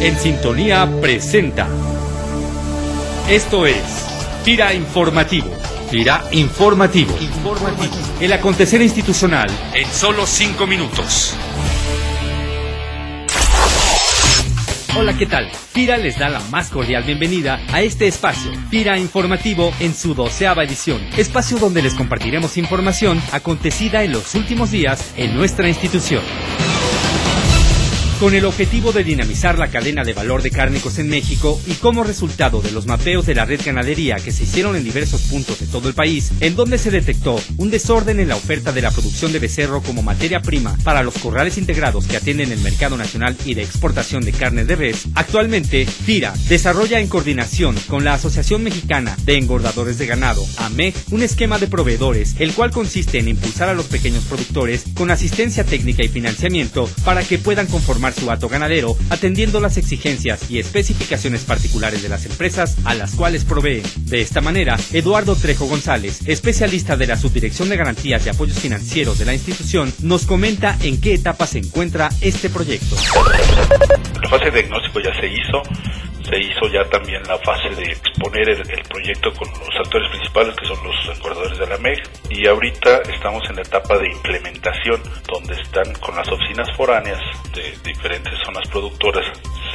En Sintonía presenta. Esto es Tira Informativo. Tira Informativo. Informativo. El acontecer institucional en solo cinco minutos. Hola, ¿qué tal? Pira les da la más cordial bienvenida a este espacio, Pira Informativo, en su doceava edición, espacio donde les compartiremos información acontecida en los últimos días en nuestra institución. Con el objetivo de dinamizar la cadena de valor de cárnicos en México y como resultado de los mapeos de la red ganadería que se hicieron en diversos puntos de todo el país, en donde se detectó un desorden en la oferta de la producción de becerro como materia prima para los corrales integrados que atienden el mercado nacional y de exportación de carne de res, actualmente FIRA desarrolla en coordinación con la Asociación Mexicana de Engordadores de Ganado, AMEG, un esquema de proveedores, el cual consiste en impulsar a los pequeños productores con asistencia técnica y financiamiento para que puedan conformar su hato ganadero, atendiendo las exigencias y especificaciones particulares de las empresas a las cuales proveen. De esta manera, Eduardo Trejo González, especialista de la Subdirección de Garantías y Apoyos Financieros de la institución, nos comenta en qué etapa se encuentra este proyecto. La fase de diagnóstico ya se hizo, se hizo ya también la fase de exponer el, proyecto con los actores principales que son los engordadores de la MEG. Y ahorita estamos en la etapa de implementación donde están con las oficinas foráneas de diferentes zonas productoras.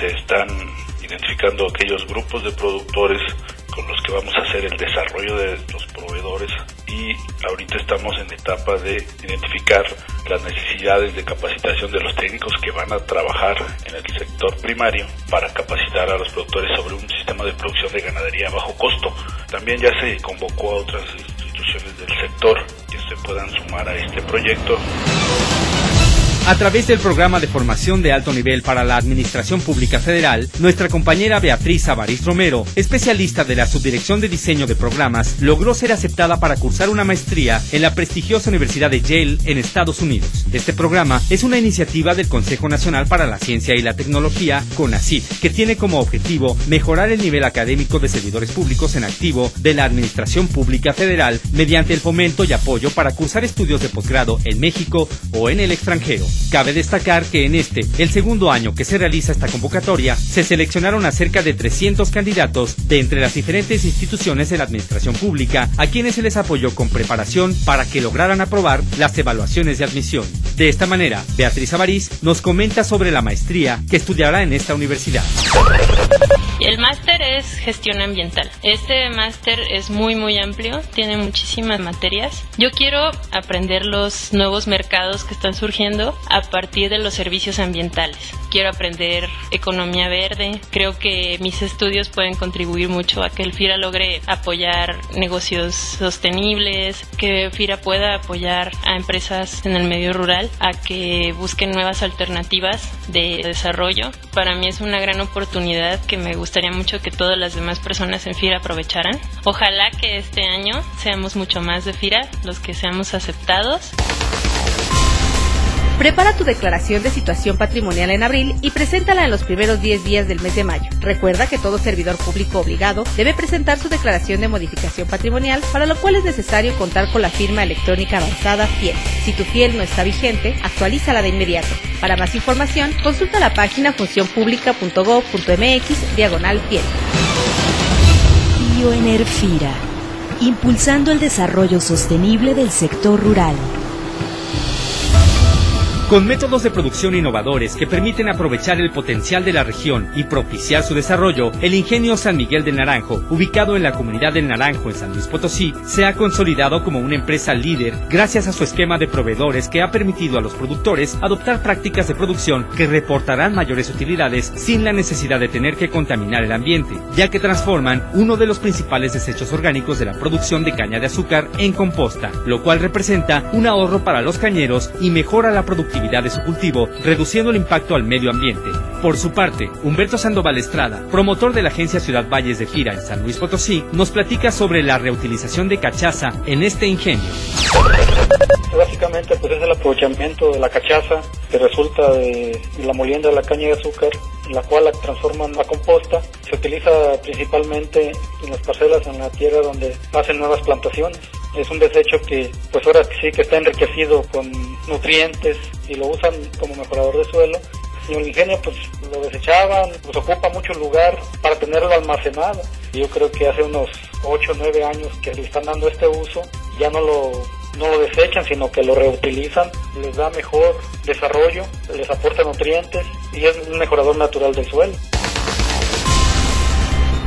Se están identificando aquellos grupos de productores con los que vamos a hacer el desarrollo de los proveedores y ahorita estamos en etapa de identificar las necesidades de capacitación de los técnicos que van a trabajar en el sector primario para capacitar a los productores sobre un sistema de producción de ganadería a bajo costo. También ya se convocó a otras instituciones del sector que se puedan sumar a este proyecto. A través del programa de formación de alto nivel para la Administración Pública Federal, nuestra compañera Beatriz Avariz Romero, especialista de la Subdirección de Diseño de Programas, logró ser aceptada para cursar una maestría en la prestigiosa Universidad de Yale en Estados Unidos. Este programa es una iniciativa del Consejo Nacional para la Ciencia y la Tecnología, CONACYT, que tiene como objetivo mejorar el nivel académico de servidores públicos en activo de la Administración Pública Federal mediante el fomento y apoyo para cursar estudios de posgrado en México o en el extranjero. Cabe destacar que en este, el segundo año que se realiza esta convocatoria, se seleccionaron a cerca de 300 candidatos de entre las diferentes instituciones de la administración pública, a quienes se les apoyó con preparación para que lograran aprobar las evaluaciones de admisión. De esta manera, Beatriz Avariz nos comenta sobre la maestría que estudiará en esta universidad. El máster es gestión ambiental. Este máster es muy muy amplio, tiene muchísimas materias. Yo quiero aprender los nuevos mercados que están surgiendo a partir de los servicios ambientales. Quiero aprender economía verde. Creo que mis estudios pueden contribuir mucho a que el FIRA logre apoyar negocios sostenibles, que FIRA pueda apoyar a empresas en el medio rural a que busquen nuevas alternativas de desarrollo. Para mí es una gran oportunidad que me gusta gustaría mucho que todas las demás personas en FIRA aprovecharan. Ojalá que este año seamos mucho más de FIRA, los que seamos aceptados. Prepara tu declaración de situación patrimonial en abril y preséntala en los primeros 10 días del mes de mayo. Recuerda que todo servidor público obligado debe presentar su declaración de modificación patrimonial, para lo cual es necesario contar con la firma electrónica avanzada FIEL. Si tu FIEL no está vigente, actualízala de inmediato. Para más información, consulta la página funcionpublica.gov.mx diagonal FIEL. Bioenerfira, impulsando el desarrollo sostenible del sector rural. Con métodos de producción innovadores que permiten aprovechar el potencial de la región y propiciar su desarrollo, el ingenio San Miguel del Naranjo, ubicado en la comunidad del Naranjo en San Luis Potosí, se ha consolidado como una empresa líder gracias a su esquema de proveedores que ha permitido a los productores adoptar prácticas de producción que reportarán mayores utilidades sin la necesidad de tener que contaminar el ambiente, ya que transforman uno de los principales desechos orgánicos de la producción de caña de azúcar en composta, lo cual representa un ahorro para los cañeros y mejora la productividad de su cultivo, reduciendo el impacto al medio ambiente. Por su parte, Humberto Sandoval Estrada, promotor de la agencia Ciudad Valles de Fira en San Luis Potosí, nos platica sobre la reutilización de cachaza en este ingenio. Básicamente pues es el aprovechamiento de la cachaza que resulta de la molienda de la caña de azúcar, la cual la transforman a composta. Se utiliza principalmente en las parcelas en la tierra donde hacen nuevas plantaciones es un desecho que pues ahora sí que está enriquecido con nutrientes y lo usan como mejorador de suelo y el ingenio pues lo desechaban, pues ocupa mucho lugar para tenerlo almacenado. Yo creo que hace unos 8 o 9 años que le están dando este uso, ya no lo, no lo desechan, sino que lo reutilizan, les da mejor desarrollo, les aporta nutrientes y es un mejorador natural del suelo.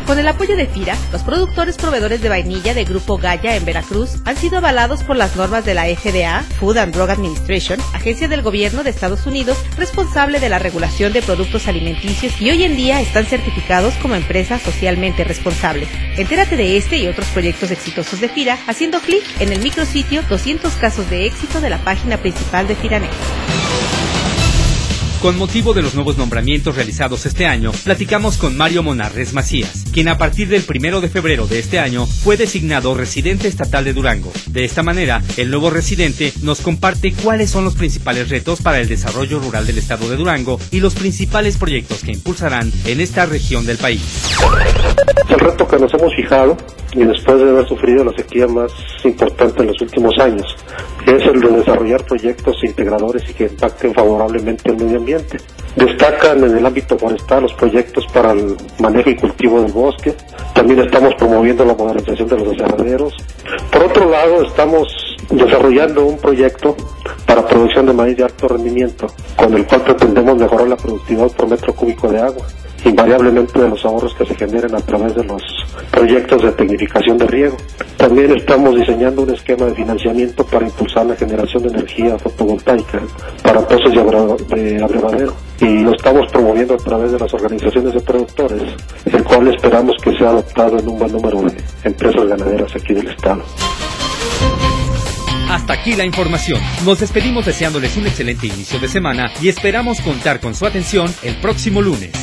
Con el apoyo de FIRA, los productores proveedores de vainilla de Grupo Gaya en Veracruz han sido avalados por las normas de la FDA, Food and Drug Administration, agencia del gobierno de Estados Unidos responsable de la regulación de productos alimenticios y hoy en día están certificados como empresas socialmente responsables. Entérate de este y otros proyectos exitosos de FIRA haciendo clic en el micrositio 200 casos de éxito de la página principal de FIRANET. Con motivo de los nuevos nombramientos realizados este año, platicamos con Mario Monarres Macías, quien a partir del primero de febrero de este año fue designado residente estatal de Durango. De esta manera, el nuevo residente nos comparte cuáles son los principales retos para el desarrollo rural del estado de Durango y los principales proyectos que impulsarán en esta región del país. El reto que nos hemos fijado, y después de haber sufrido la sequía más importante en los últimos años, es el de desarrollar proyectos integradores y que impacten favorablemente el medio ambiente. Destacan en el ámbito forestal los proyectos para el manejo y cultivo del bosque. También estamos promoviendo la modernización de los desarrolleros. Por otro lado, estamos desarrollando un proyecto para producción de maíz de alto rendimiento, con el cual pretendemos mejorar la productividad por metro cúbico de agua invariablemente de los ahorros que se generen a través de los proyectos de tecnificación de riego. También estamos diseñando un esquema de financiamiento para impulsar la generación de energía fotovoltaica para pozos de abrevadero y lo estamos promoviendo a través de las organizaciones de productores, el cual esperamos que sea adoptado en un buen número de empresas ganaderas aquí del estado. Hasta aquí la información. Nos despedimos deseándoles un excelente inicio de semana y esperamos contar con su atención el próximo lunes.